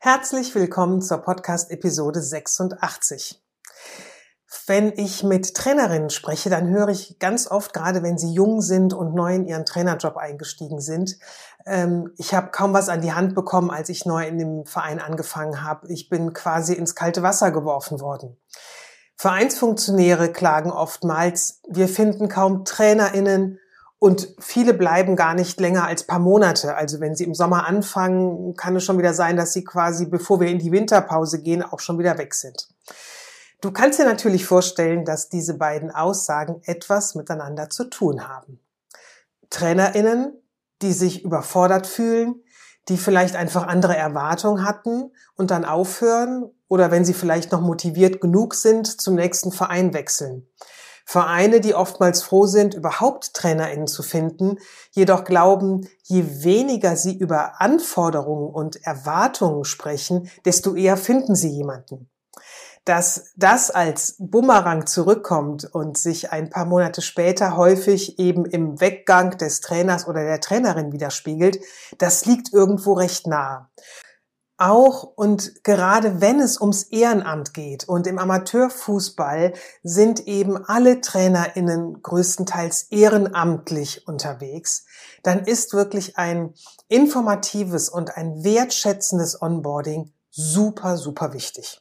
Herzlich willkommen zur Podcast-Episode 86. Wenn ich mit Trainerinnen spreche, dann höre ich ganz oft, gerade wenn sie jung sind und neu in ihren Trainerjob eingestiegen sind, ähm, ich habe kaum was an die Hand bekommen, als ich neu in dem Verein angefangen habe. Ich bin quasi ins kalte Wasser geworfen worden. Vereinsfunktionäre klagen oftmals, wir finden kaum Trainerinnen und viele bleiben gar nicht länger als paar Monate. Also wenn sie im Sommer anfangen, kann es schon wieder sein, dass sie quasi, bevor wir in die Winterpause gehen, auch schon wieder weg sind. Du kannst dir natürlich vorstellen, dass diese beiden Aussagen etwas miteinander zu tun haben. Trainerinnen, die sich überfordert fühlen, die vielleicht einfach andere Erwartungen hatten und dann aufhören oder wenn sie vielleicht noch motiviert genug sind, zum nächsten Verein wechseln. Vereine, die oftmals froh sind, überhaupt TrainerInnen zu finden, jedoch glauben, je weniger sie über Anforderungen und Erwartungen sprechen, desto eher finden sie jemanden. Dass das als Bumerang zurückkommt und sich ein paar Monate später häufig eben im Weggang des Trainers oder der Trainerin widerspiegelt, das liegt irgendwo recht nah auch und gerade wenn es ums Ehrenamt geht und im Amateurfußball sind eben alle Trainerinnen größtenteils ehrenamtlich unterwegs, dann ist wirklich ein informatives und ein wertschätzendes Onboarding super, super wichtig.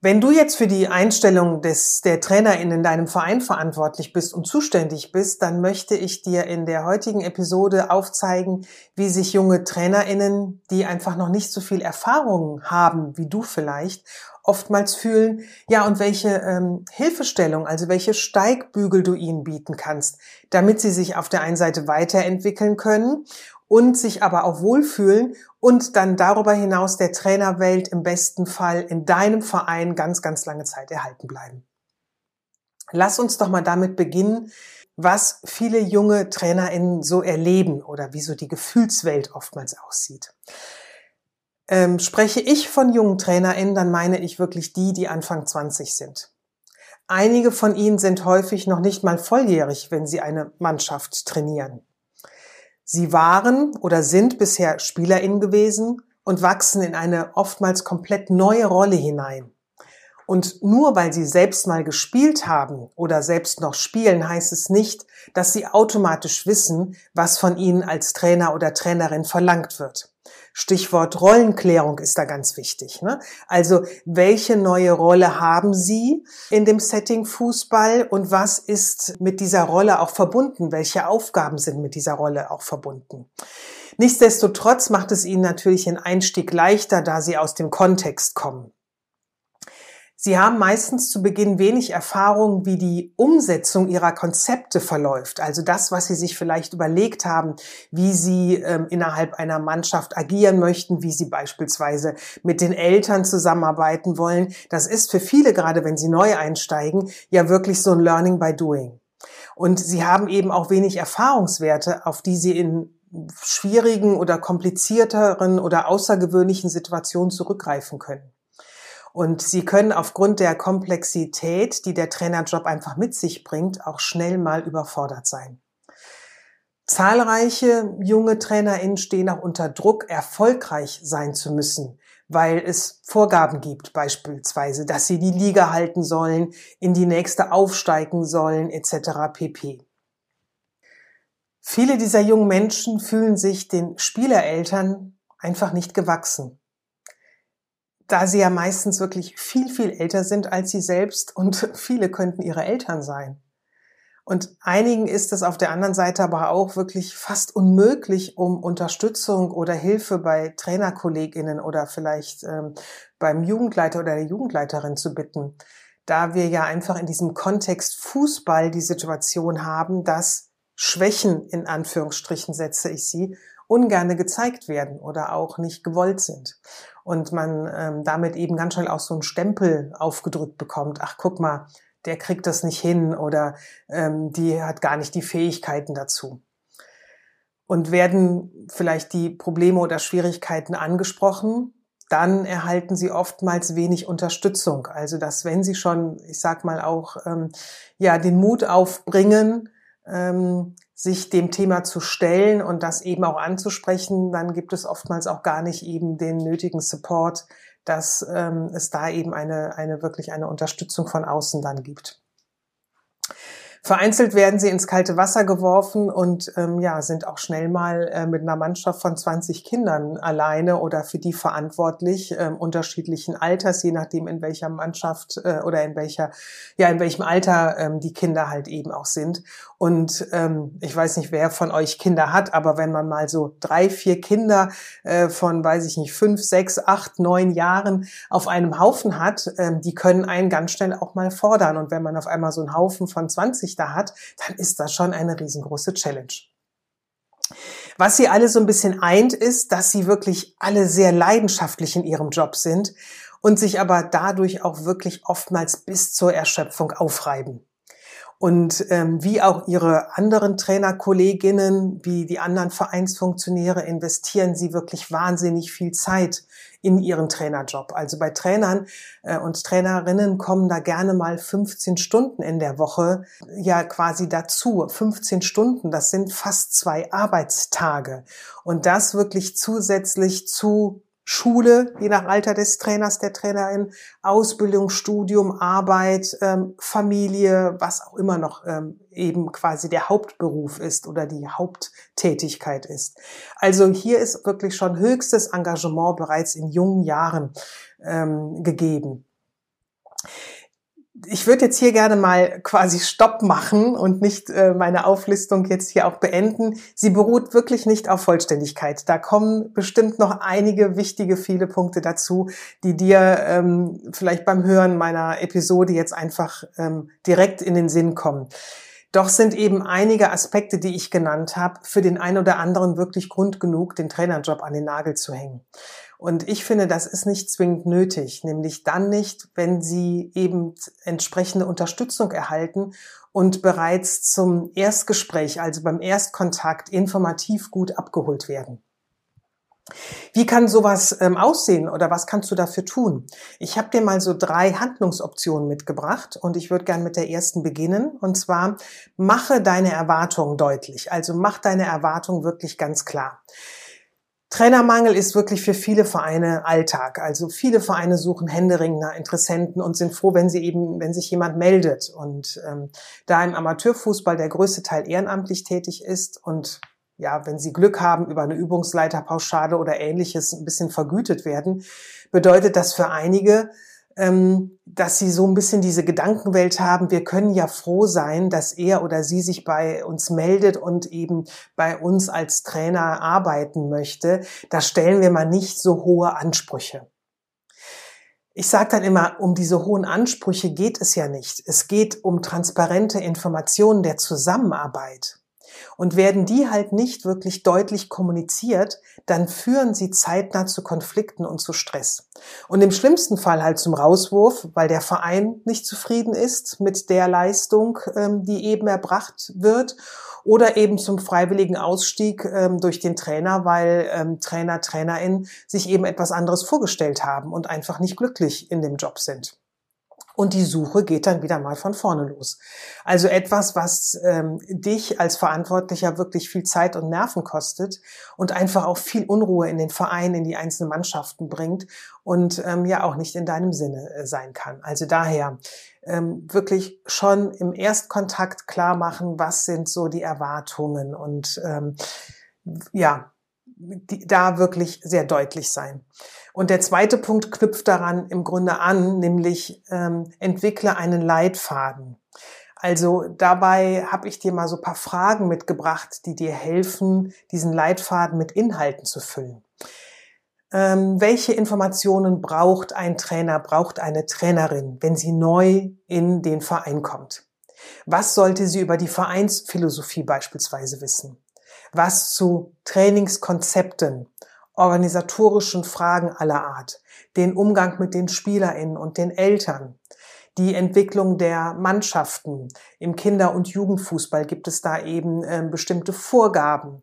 Wenn du jetzt für die Einstellung des, der Trainerin in deinem Verein verantwortlich bist und zuständig bist, dann möchte ich dir in der heutigen Episode aufzeigen, wie sich junge Trainerinnen, die einfach noch nicht so viel Erfahrung haben wie du vielleicht, oftmals fühlen, ja, und welche ähm, Hilfestellung, also welche Steigbügel du ihnen bieten kannst, damit sie sich auf der einen Seite weiterentwickeln können und sich aber auch wohlfühlen und dann darüber hinaus der Trainerwelt im besten Fall in deinem Verein ganz, ganz lange Zeit erhalten bleiben. Lass uns doch mal damit beginnen, was viele junge TrainerInnen so erleben oder wie so die Gefühlswelt oftmals aussieht. Ähm, spreche ich von jungen TrainerInnen, dann meine ich wirklich die, die Anfang 20 sind. Einige von ihnen sind häufig noch nicht mal volljährig, wenn sie eine Mannschaft trainieren. Sie waren oder sind bisher SpielerInnen gewesen und wachsen in eine oftmals komplett neue Rolle hinein. Und nur weil sie selbst mal gespielt haben oder selbst noch spielen, heißt es nicht, dass sie automatisch wissen, was von ihnen als Trainer oder Trainerin verlangt wird. Stichwort Rollenklärung ist da ganz wichtig. Ne? Also welche neue Rolle haben Sie in dem Setting Fußball und was ist mit dieser Rolle auch verbunden? Welche Aufgaben sind mit dieser Rolle auch verbunden? Nichtsdestotrotz macht es Ihnen natürlich den Einstieg leichter, da Sie aus dem Kontext kommen. Sie haben meistens zu Beginn wenig Erfahrung, wie die Umsetzung ihrer Konzepte verläuft. Also das, was Sie sich vielleicht überlegt haben, wie Sie ähm, innerhalb einer Mannschaft agieren möchten, wie Sie beispielsweise mit den Eltern zusammenarbeiten wollen. Das ist für viele, gerade wenn sie neu einsteigen, ja wirklich so ein Learning by Doing. Und Sie haben eben auch wenig Erfahrungswerte, auf die Sie in schwierigen oder komplizierteren oder außergewöhnlichen Situationen zurückgreifen können. Und sie können aufgrund der Komplexität, die der Trainerjob einfach mit sich bringt, auch schnell mal überfordert sein. Zahlreiche junge TrainerInnen stehen auch unter Druck, erfolgreich sein zu müssen, weil es Vorgaben gibt, beispielsweise, dass sie die Liga halten sollen, in die nächste aufsteigen sollen, etc. pp. Viele dieser jungen Menschen fühlen sich den Spielereltern einfach nicht gewachsen. Da sie ja meistens wirklich viel, viel älter sind als sie selbst und viele könnten ihre Eltern sein. Und einigen ist es auf der anderen Seite aber auch wirklich fast unmöglich, um Unterstützung oder Hilfe bei Trainerkolleginnen oder vielleicht ähm, beim Jugendleiter oder der Jugendleiterin zu bitten, da wir ja einfach in diesem Kontext Fußball die Situation haben, dass Schwächen, in Anführungsstrichen setze ich sie, ungerne gezeigt werden oder auch nicht gewollt sind. Und man ähm, damit eben ganz schnell auch so einen Stempel aufgedrückt bekommt. Ach, guck mal, der kriegt das nicht hin oder ähm, die hat gar nicht die Fähigkeiten dazu. Und werden vielleicht die Probleme oder Schwierigkeiten angesprochen, dann erhalten sie oftmals wenig Unterstützung. Also dass wenn sie schon, ich sag mal auch, ähm, ja, den Mut aufbringen, ähm, sich dem Thema zu stellen und das eben auch anzusprechen, dann gibt es oftmals auch gar nicht eben den nötigen Support, dass ähm, es da eben eine, eine wirklich eine Unterstützung von außen dann gibt. Vereinzelt werden sie ins kalte Wasser geworfen und ähm, ja, sind auch schnell mal äh, mit einer Mannschaft von 20 Kindern alleine oder für die verantwortlich, äh, unterschiedlichen Alters, je nachdem in welcher Mannschaft äh, oder in welcher, ja, in welchem Alter ähm, die Kinder halt eben auch sind. Und ähm, ich weiß nicht, wer von euch Kinder hat, aber wenn man mal so drei, vier Kinder äh, von, weiß ich nicht, fünf, sechs, acht, neun Jahren auf einem Haufen hat, ähm, die können einen ganz schnell auch mal fordern. Und wenn man auf einmal so einen Haufen von 20 da hat, dann ist das schon eine riesengroße Challenge. Was sie alle so ein bisschen eint, ist, dass sie wirklich alle sehr leidenschaftlich in ihrem Job sind und sich aber dadurch auch wirklich oftmals bis zur Erschöpfung aufreiben. Und ähm, wie auch ihre anderen Trainerkolleginnen, wie die anderen Vereinsfunktionäre, investieren sie wirklich wahnsinnig viel Zeit in ihren Trainerjob. Also bei Trainern äh, und Trainerinnen kommen da gerne mal 15 Stunden in der Woche ja quasi dazu. 15 Stunden, das sind fast zwei Arbeitstage. Und das wirklich zusätzlich zu Schule, je nach Alter des Trainers, der Trainerin, Ausbildung, Studium, Arbeit, ähm, Familie, was auch immer noch ähm, eben quasi der Hauptberuf ist oder die Haupttätigkeit ist. Also hier ist wirklich schon höchstes Engagement bereits in jungen Jahren ähm, gegeben ich würde jetzt hier gerne mal quasi Stopp machen und nicht äh, meine Auflistung jetzt hier auch beenden. Sie beruht wirklich nicht auf Vollständigkeit. Da kommen bestimmt noch einige wichtige, viele Punkte dazu, die dir ähm, vielleicht beim Hören meiner Episode jetzt einfach ähm, direkt in den Sinn kommen. Doch sind eben einige Aspekte, die ich genannt habe, für den einen oder anderen wirklich Grund genug, den Trainerjob an den Nagel zu hängen. Und ich finde, das ist nicht zwingend nötig, nämlich dann nicht, wenn Sie eben entsprechende Unterstützung erhalten und bereits zum Erstgespräch, also beim Erstkontakt, informativ gut abgeholt werden. Wie kann sowas ähm, aussehen oder was kannst du dafür tun? Ich habe dir mal so drei Handlungsoptionen mitgebracht und ich würde gern mit der ersten beginnen. Und zwar mache deine Erwartungen deutlich. Also mach deine Erwartungen wirklich ganz klar. Trainermangel ist wirklich für viele Vereine Alltag. Also viele Vereine suchen händeringend nach Interessenten und sind froh, wenn sie eben, wenn sich jemand meldet. Und ähm, da im Amateurfußball der größte Teil ehrenamtlich tätig ist und ja, wenn sie Glück haben, über eine Übungsleiterpauschale oder ähnliches ein bisschen vergütet werden, bedeutet das für einige, dass sie so ein bisschen diese Gedankenwelt haben, wir können ja froh sein, dass er oder sie sich bei uns meldet und eben bei uns als Trainer arbeiten möchte. Da stellen wir mal nicht so hohe Ansprüche. Ich sage dann immer, um diese hohen Ansprüche geht es ja nicht. Es geht um transparente Informationen der Zusammenarbeit. Und werden die halt nicht wirklich deutlich kommuniziert, dann führen sie zeitnah zu Konflikten und zu Stress. Und im schlimmsten Fall halt zum Rauswurf, weil der Verein nicht zufrieden ist mit der Leistung, ähm, die eben erbracht wird oder eben zum freiwilligen Ausstieg ähm, durch den Trainer, weil ähm, Trainer, Trainerin sich eben etwas anderes vorgestellt haben und einfach nicht glücklich in dem Job sind und die Suche geht dann wieder mal von vorne los. Also etwas, was ähm, dich als Verantwortlicher wirklich viel Zeit und Nerven kostet und einfach auch viel Unruhe in den Verein, in die einzelnen Mannschaften bringt und ähm, ja auch nicht in deinem Sinne äh, sein kann. Also daher ähm, wirklich schon im Erstkontakt klar machen, was sind so die Erwartungen und ähm, ja, die, da wirklich sehr deutlich sein. Und der zweite Punkt knüpft daran im Grunde an, nämlich ähm, entwickle einen Leitfaden. Also dabei habe ich dir mal so paar Fragen mitgebracht, die dir helfen, diesen Leitfaden mit Inhalten zu füllen. Ähm, welche Informationen braucht ein Trainer, braucht eine Trainerin, wenn sie neu in den Verein kommt? Was sollte sie über die Vereinsphilosophie beispielsweise wissen? Was zu Trainingskonzepten, organisatorischen Fragen aller Art, den Umgang mit den SpielerInnen und den Eltern, die Entwicklung der Mannschaften. Im Kinder- und Jugendfußball gibt es da eben äh, bestimmte Vorgaben,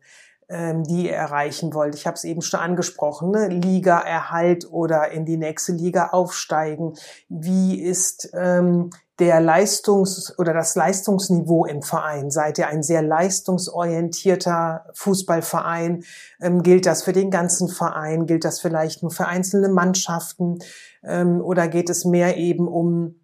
ähm, die ihr erreichen wollt. Ich habe es eben schon angesprochen, ne? Liga-Erhalt oder in die nächste Liga aufsteigen. Wie ist ähm, der Leistungs- oder das Leistungsniveau im Verein? Seid ihr ein sehr leistungsorientierter Fußballverein? Ähm, gilt das für den ganzen Verein? Gilt das vielleicht nur für einzelne Mannschaften? Ähm, oder geht es mehr eben um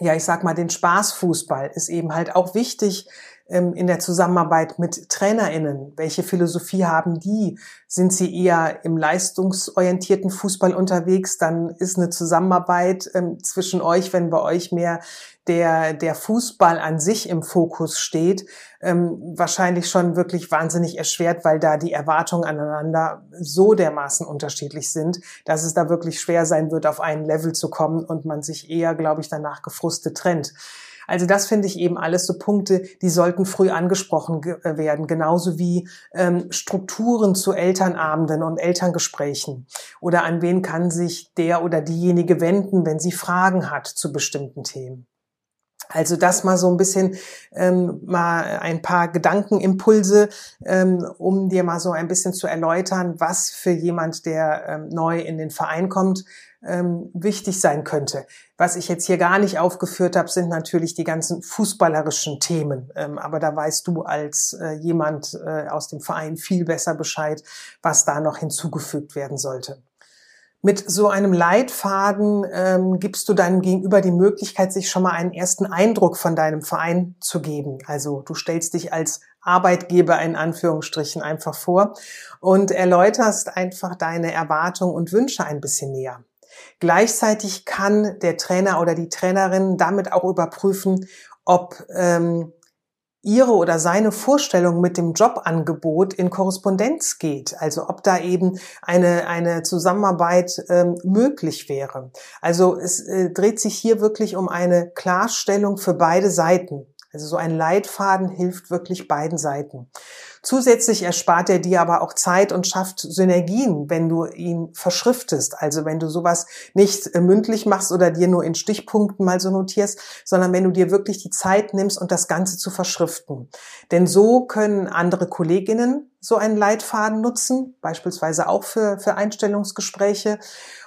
ja, ich sag mal, den Spaßfußball ist eben halt auch wichtig, in der Zusammenarbeit mit TrainerInnen? Welche Philosophie haben die? Sind sie eher im leistungsorientierten Fußball unterwegs? Dann ist eine Zusammenarbeit ähm, zwischen euch, wenn bei euch mehr der, der Fußball an sich im Fokus steht, ähm, wahrscheinlich schon wirklich wahnsinnig erschwert, weil da die Erwartungen aneinander so dermaßen unterschiedlich sind, dass es da wirklich schwer sein wird, auf ein Level zu kommen und man sich eher, glaube ich, danach gefrustet trennt. Also das finde ich eben alles so Punkte, die sollten früh angesprochen äh, werden, genauso wie ähm, Strukturen zu Elternabenden und Elterngesprächen oder an wen kann sich der oder diejenige wenden, wenn sie Fragen hat zu bestimmten Themen. Also das mal so ein bisschen ähm, mal ein paar Gedankenimpulse, ähm, um dir mal so ein bisschen zu erläutern, was für jemand, der ähm, neu in den Verein kommt, ähm, wichtig sein könnte. Was ich jetzt hier gar nicht aufgeführt habe, sind natürlich die ganzen fußballerischen Themen. Ähm, aber da weißt du als äh, jemand äh, aus dem Verein viel besser Bescheid, was da noch hinzugefügt werden sollte. Mit so einem Leitfaden ähm, gibst du deinem Gegenüber die Möglichkeit, sich schon mal einen ersten Eindruck von deinem Verein zu geben. Also du stellst dich als Arbeitgeber in Anführungsstrichen einfach vor und erläuterst einfach deine Erwartungen und Wünsche ein bisschen näher. Gleichzeitig kann der Trainer oder die Trainerin damit auch überprüfen, ob ähm, ihre oder seine Vorstellung mit dem Jobangebot in Korrespondenz geht. Also ob da eben eine, eine Zusammenarbeit ähm, möglich wäre. Also es äh, dreht sich hier wirklich um eine Klarstellung für beide Seiten. Also so ein Leitfaden hilft wirklich beiden Seiten. Zusätzlich erspart er dir aber auch Zeit und schafft Synergien, wenn du ihn verschriftest. Also wenn du sowas nicht äh, mündlich machst oder dir nur in Stichpunkten mal so notierst, sondern wenn du dir wirklich die Zeit nimmst und das Ganze zu verschriften. Denn so können andere Kolleginnen so einen Leitfaden nutzen, beispielsweise auch für, für Einstellungsgespräche.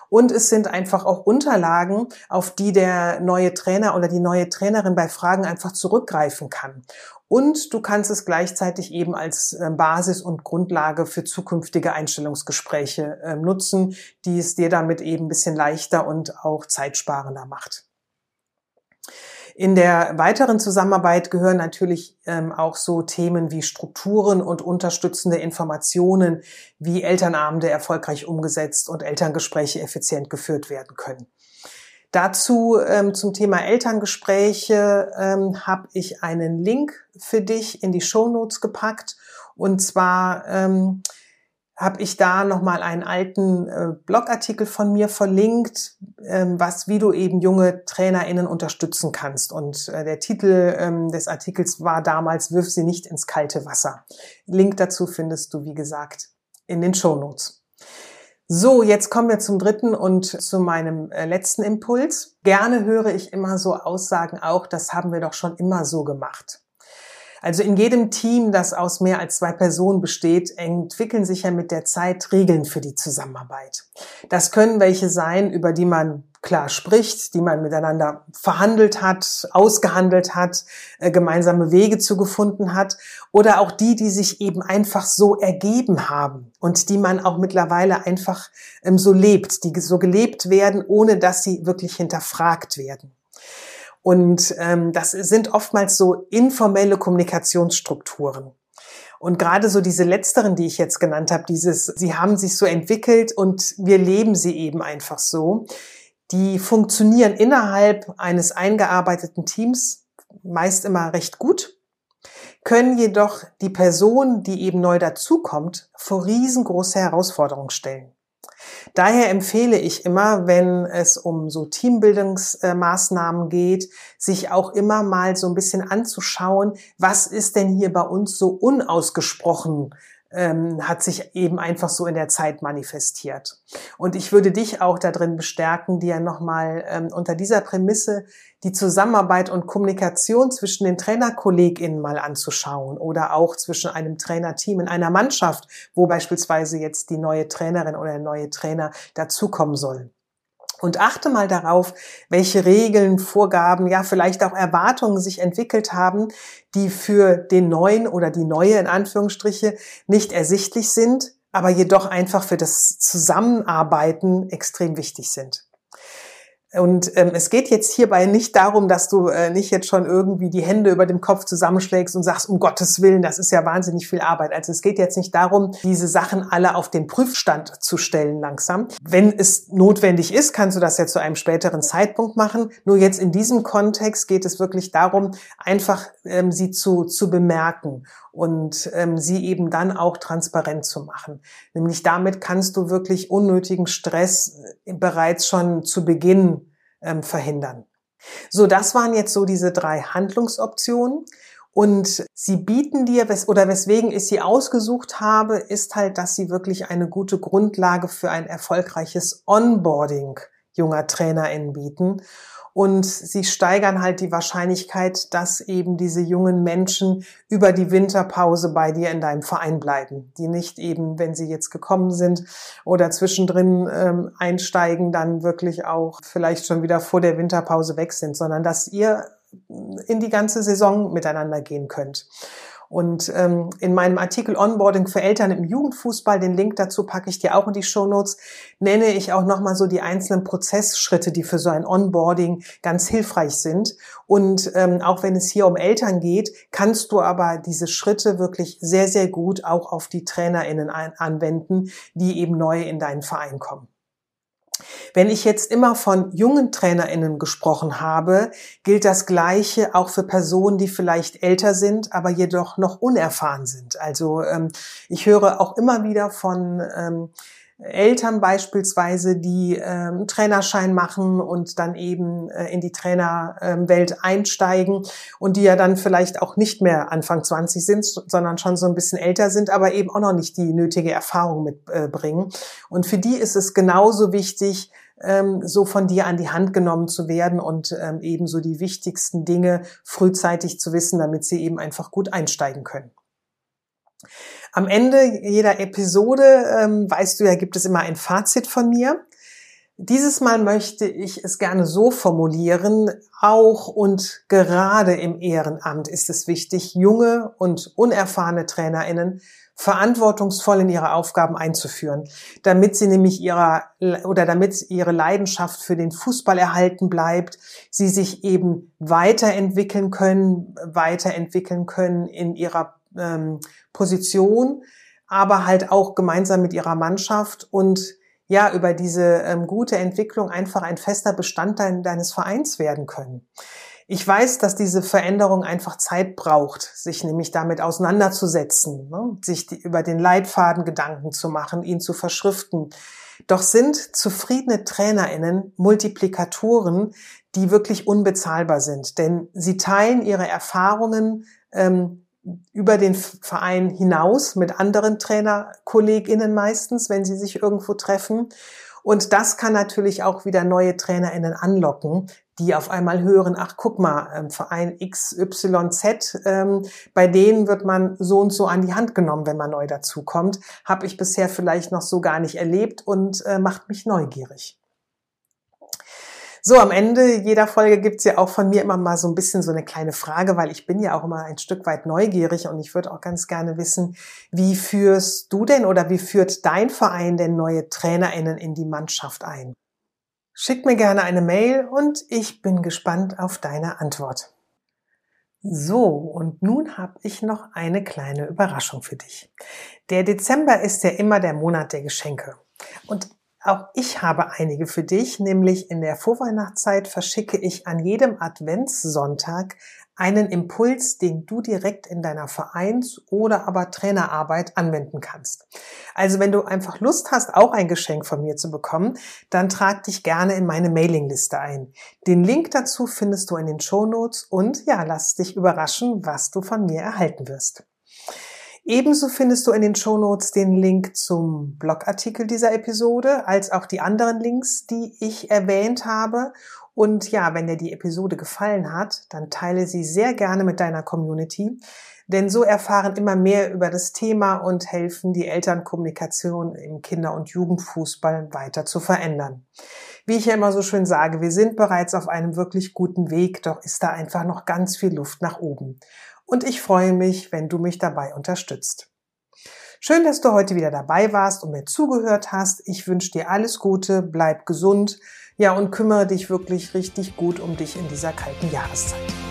Und es sind einfach auch Unterlagen, auf die der neue Trainer oder die neue Trainerin bei Fragen einfach zurückgreifen kann. Und du kannst es gleichzeitig eben als ähm, Basis und Grundlage für zukünftige Einstellungsgespräche ähm, nutzen, die es dir damit eben ein bisschen leichter und auch zeitsparender macht. In der weiteren Zusammenarbeit gehören natürlich ähm, auch so Themen wie Strukturen und unterstützende Informationen, wie Elternabende erfolgreich umgesetzt und Elterngespräche effizient geführt werden können. Dazu ähm, zum Thema Elterngespräche ähm, habe ich einen Link für dich in die Show Notes gepackt. Und zwar ähm, habe ich da nochmal einen alten äh, Blogartikel von mir verlinkt, ähm, was, wie du eben junge TrainerInnen unterstützen kannst. Und äh, der Titel ähm, des Artikels war damals, wirf sie nicht ins kalte Wasser. Link dazu findest du, wie gesagt, in den Show Notes. So, jetzt kommen wir zum dritten und zu meinem äh, letzten Impuls. Gerne höre ich immer so Aussagen auch, das haben wir doch schon immer so gemacht. Also in jedem Team, das aus mehr als zwei Personen besteht, entwickeln sich ja mit der Zeit Regeln für die Zusammenarbeit. Das können welche sein, über die man klar spricht, die man miteinander verhandelt hat, ausgehandelt hat, äh, gemeinsame Wege zugefunden hat oder auch die, die sich eben einfach so ergeben haben und die man auch mittlerweile einfach ähm, so lebt, die so gelebt werden, ohne dass sie wirklich hinterfragt werden. Und ähm, das sind oftmals so informelle Kommunikationsstrukturen. Und gerade so diese letzteren, die ich jetzt genannt habe, dieses, sie haben sich so entwickelt und wir leben sie eben einfach so, die funktionieren innerhalb eines eingearbeiteten Teams meist immer recht gut, können jedoch die Person, die eben neu dazukommt, vor riesengroße Herausforderungen stellen. Daher empfehle ich immer, wenn es um so Teambildungsmaßnahmen geht, sich auch immer mal so ein bisschen anzuschauen, was ist denn hier bei uns so unausgesprochen ähm, hat sich eben einfach so in der Zeit manifestiert. Und ich würde dich auch darin bestärken, dir nochmal ähm, unter dieser Prämisse die Zusammenarbeit und Kommunikation zwischen den TrainerkollegInnen mal anzuschauen oder auch zwischen einem Trainerteam in einer Mannschaft, wo beispielsweise jetzt die neue Trainerin oder der neue Trainer dazukommen soll. Und achte mal darauf, welche Regeln, Vorgaben, ja vielleicht auch Erwartungen sich entwickelt haben, die für den neuen oder die neue in Anführungsstriche nicht ersichtlich sind, aber jedoch einfach für das Zusammenarbeiten extrem wichtig sind. Und ähm, es geht jetzt hierbei nicht darum, dass du äh, nicht jetzt schon irgendwie die Hände über dem Kopf zusammenschlägst und sagst, um Gottes Willen, das ist ja wahnsinnig viel Arbeit. Also es geht jetzt nicht darum, diese Sachen alle auf den Prüfstand zu stellen langsam. Wenn es notwendig ist, kannst du das ja zu einem späteren Zeitpunkt machen. Nur jetzt in diesem Kontext geht es wirklich darum, einfach ähm, sie zu, zu bemerken und ähm, sie eben dann auch transparent zu machen. Nämlich damit kannst du wirklich unnötigen Stress äh, bereits schon zu Beginn ähm, verhindern. So, das waren jetzt so diese drei Handlungsoptionen. Und sie bieten dir, oder weswegen ich sie ausgesucht habe, ist halt, dass sie wirklich eine gute Grundlage für ein erfolgreiches Onboarding junger TrainerInnen bieten und sie steigern halt die Wahrscheinlichkeit, dass eben diese jungen Menschen über die Winterpause bei dir in deinem Verein bleiben, die nicht eben, wenn sie jetzt gekommen sind oder zwischendrin ähm, einsteigen, dann wirklich auch vielleicht schon wieder vor der Winterpause weg sind, sondern dass ihr in die ganze Saison miteinander gehen könnt. Und ähm, in meinem Artikel Onboarding für Eltern im Jugendfußball, den Link dazu packe ich dir auch in die Show Notes, nenne ich auch nochmal so die einzelnen Prozessschritte, die für so ein Onboarding ganz hilfreich sind. Und ähm, auch wenn es hier um Eltern geht, kannst du aber diese Schritte wirklich sehr, sehr gut auch auf die TrainerInnen anwenden, die eben neu in deinen Verein kommen. Wenn ich jetzt immer von jungen Trainerinnen gesprochen habe, gilt das Gleiche auch für Personen, die vielleicht älter sind, aber jedoch noch unerfahren sind. Also ähm, ich höre auch immer wieder von ähm, Eltern beispielsweise, die ähm, Trainerschein machen und dann eben äh, in die Trainerwelt einsteigen und die ja dann vielleicht auch nicht mehr Anfang 20 sind, sondern schon so ein bisschen älter sind, aber eben auch noch nicht die nötige Erfahrung mitbringen. Äh, und für die ist es genauso wichtig, ähm, so von dir an die Hand genommen zu werden und ähm, eben so die wichtigsten Dinge frühzeitig zu wissen, damit sie eben einfach gut einsteigen können. Am Ende jeder Episode, ähm, weißt du ja, gibt es immer ein Fazit von mir. Dieses Mal möchte ich es gerne so formulieren, auch und gerade im Ehrenamt ist es wichtig, junge und unerfahrene Trainerinnen verantwortungsvoll in ihre Aufgaben einzuführen, damit sie nämlich ihrer oder damit ihre Leidenschaft für den Fußball erhalten bleibt, sie sich eben weiterentwickeln können, weiterentwickeln können in ihrer ähm, Position, aber halt auch gemeinsam mit ihrer Mannschaft und ja, über diese ähm, gute Entwicklung einfach ein fester Bestandteil deines Vereins werden können. Ich weiß, dass diese Veränderung einfach Zeit braucht, sich nämlich damit auseinanderzusetzen, ne? sich die, über den Leitfaden Gedanken zu machen, ihn zu verschriften. Doch sind zufriedene TrainerInnen Multiplikatoren, die wirklich unbezahlbar sind, denn sie teilen ihre Erfahrungen ähm, über den Verein hinaus mit anderen Trainerkolleginnen meistens, wenn sie sich irgendwo treffen. Und das kann natürlich auch wieder neue TrainerInnen anlocken, die auf einmal hören, ach guck mal, ähm, Verein XYZ, ähm, bei denen wird man so und so an die Hand genommen, wenn man neu dazukommt. Habe ich bisher vielleicht noch so gar nicht erlebt und äh, macht mich neugierig. So, am Ende jeder Folge gibt's ja auch von mir immer mal so ein bisschen so eine kleine Frage, weil ich bin ja auch immer ein Stück weit neugierig und ich würde auch ganz gerne wissen, wie führst du denn oder wie führt dein Verein denn neue TrainerInnen in die Mannschaft ein? Schick mir gerne eine Mail und ich bin gespannt auf deine Antwort. So, und nun habe ich noch eine kleine Überraschung für dich. Der Dezember ist ja immer der Monat der Geschenke. Und auch ich habe einige für dich, nämlich in der Vorweihnachtszeit verschicke ich an jedem Adventssonntag einen Impuls, den du direkt in deiner Vereins- oder aber Trainerarbeit anwenden kannst. Also wenn du einfach Lust hast, auch ein Geschenk von mir zu bekommen, dann trag dich gerne in meine Mailingliste ein. Den Link dazu findest du in den Show Notes und ja, lass dich überraschen, was du von mir erhalten wirst. Ebenso findest du in den Show Notes den Link zum Blogartikel dieser Episode, als auch die anderen Links, die ich erwähnt habe. Und ja, wenn dir die Episode gefallen hat, dann teile sie sehr gerne mit deiner Community, denn so erfahren immer mehr über das Thema und helfen, die Elternkommunikation im Kinder- und Jugendfußball weiter zu verändern. Wie ich ja immer so schön sage, wir sind bereits auf einem wirklich guten Weg, doch ist da einfach noch ganz viel Luft nach oben. Und ich freue mich, wenn du mich dabei unterstützt. Schön, dass du heute wieder dabei warst und mir zugehört hast. Ich wünsche dir alles Gute, bleib gesund, ja, und kümmere dich wirklich richtig gut um dich in dieser kalten Jahreszeit.